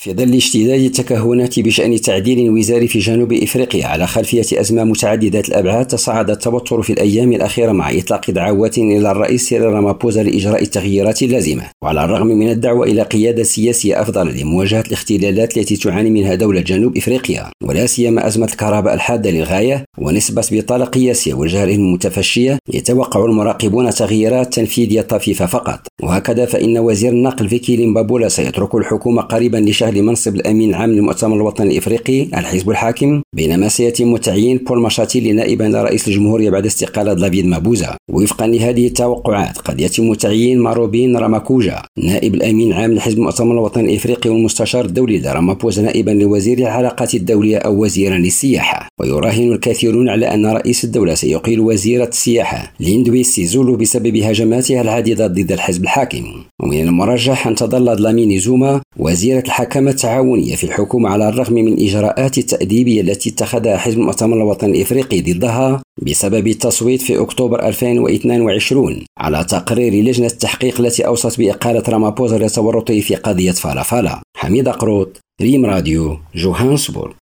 في ظل اشتداد التكهنات بشأن تعديل وزاري في جنوب إفريقيا على خلفية أزمة متعددة الأبعاد تصاعد التوتر في الأيام الأخيرة مع إطلاق دعوات إلى الرئيس سيريل رامابوزا لإجراء التغييرات اللازمة. وعلى الرغم من الدعوة إلى قيادة سياسية أفضل لمواجهة الاختلالات التي تعاني منها دولة جنوب إفريقيا ولا سيما أزمة الكهرباء الحادة للغاية ونسبة بطالة قياسية والجريمة المتفشية يتوقع المراقبون تغييرات تنفيذية طفيفة فقط. وهكذا فإن وزير النقل فيكيلي مبالولا سيترك الحكومة قريبا لشغل منصب الأمين العام للمؤتمر الوطني الإفريقي الحزب الحاكم بينما سيتم تعيين بول ماشاتيلي نائبا لرئيس الجمهورية بعد استقالة دافيد مابوزا وفقا لهذه التوقعات قد يتم تعيين ماروبين راماكوجا نائب الأمين العام لحزب المؤتمر الوطني الإفريقي والمستشار الدولي لرامابوزا نائبا لوزير العلاقات الدولية أو وزيرا للسياحة. ويراهن الكثيرون على أن رئيس الدولة سيقيل وزيرة السياحة ليندوي سيزولو بسبب هجماتها العديدة ضد الحزب الحاكم. ومن المرجح أن تظل دلاميني زوما وزيرة الحكم المحكمة التعاونية في الحكومة على الرغم من إجراءات التأديبية التي اتخذها حزب المؤتمر الوطني الإفريقي ضدها بسبب التصويت في أكتوبر 2022 على تقرير لجنة التحقيق التي أوصت بإقالة رامابوزا لتورطه في قضية فالا فالا. حميد قروط ريم راديو جوهانسبورغ.